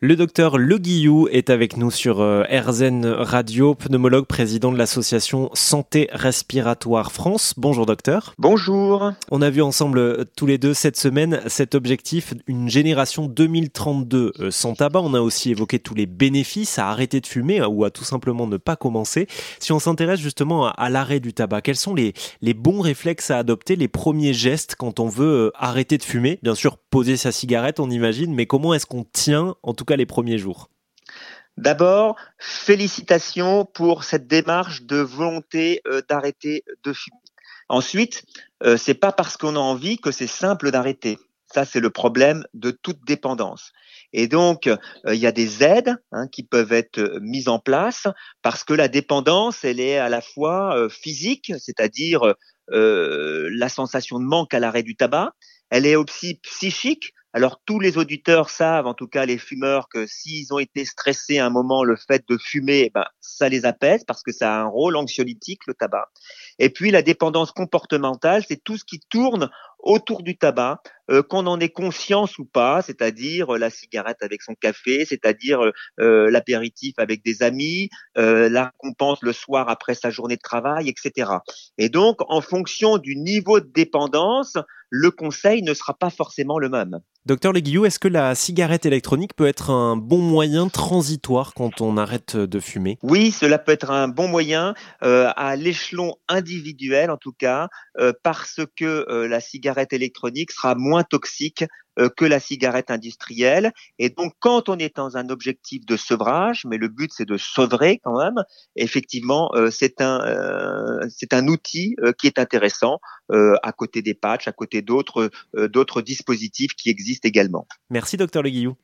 Le docteur Le Guillou est avec nous sur euh, RZN Radio, pneumologue, président de l'association Santé Respiratoire France. Bonjour docteur. Bonjour. On a vu ensemble euh, tous les deux cette semaine cet objectif, une génération 2032 euh, sans tabac. On a aussi évoqué tous les bénéfices à arrêter de fumer ou à tout simplement ne pas commencer. Si on s'intéresse justement à, l'arrêt du tabac, quels sont les, les bons réflexes à adopter, les premiers gestes quand on veut arrêter de fumer? Bien sûr, poser sa cigarette, on imagine, mais comment est-ce qu'on tient en tout les premiers jours D'abord, félicitations pour cette démarche de volonté euh, d'arrêter de fumer. Ensuite, euh, c'est pas parce qu'on a envie que c'est simple d'arrêter. Ça, c'est le problème de toute dépendance. Et donc, euh, il y a des aides hein, qui peuvent être mises en place parce que la dépendance, elle est à la fois physique, c'est-à-dire la sensation de manque à l'arrêt du tabac. Elle est aussi psychique alors tous les auditeurs savent, en tout cas les fumeurs, que s'ils ont été stressés à un moment, le fait de fumer, eh ben, ça les apaise parce que ça a un rôle anxiolytique, le tabac. Et puis la dépendance comportementale, c'est tout ce qui tourne autour du tabac, euh, qu'on en ait conscience ou pas, c'est-à-dire euh, la cigarette avec son café, c'est-à-dire euh, l'apéritif avec des amis, la récompense le soir après sa journée de travail, etc. Et donc, en fonction du niveau de dépendance, le conseil ne sera pas forcément le même. Docteur Leguillou, est-ce que la cigarette électronique peut être un bon moyen transitoire quand on arrête de fumer? Oui, cela peut être un bon moyen à l'échelon individuel en tout cas, parce que la cigarette électronique sera moins toxique euh, que la cigarette industrielle. Et donc, quand on est dans un objectif de sevrage, mais le but c'est de sevrer quand même, effectivement, euh, c'est un euh, c'est un outil qui est intéressant à côté des patchs, à côté d'autres d'autres dispositifs qui existent également. Merci, docteur Le Guillou.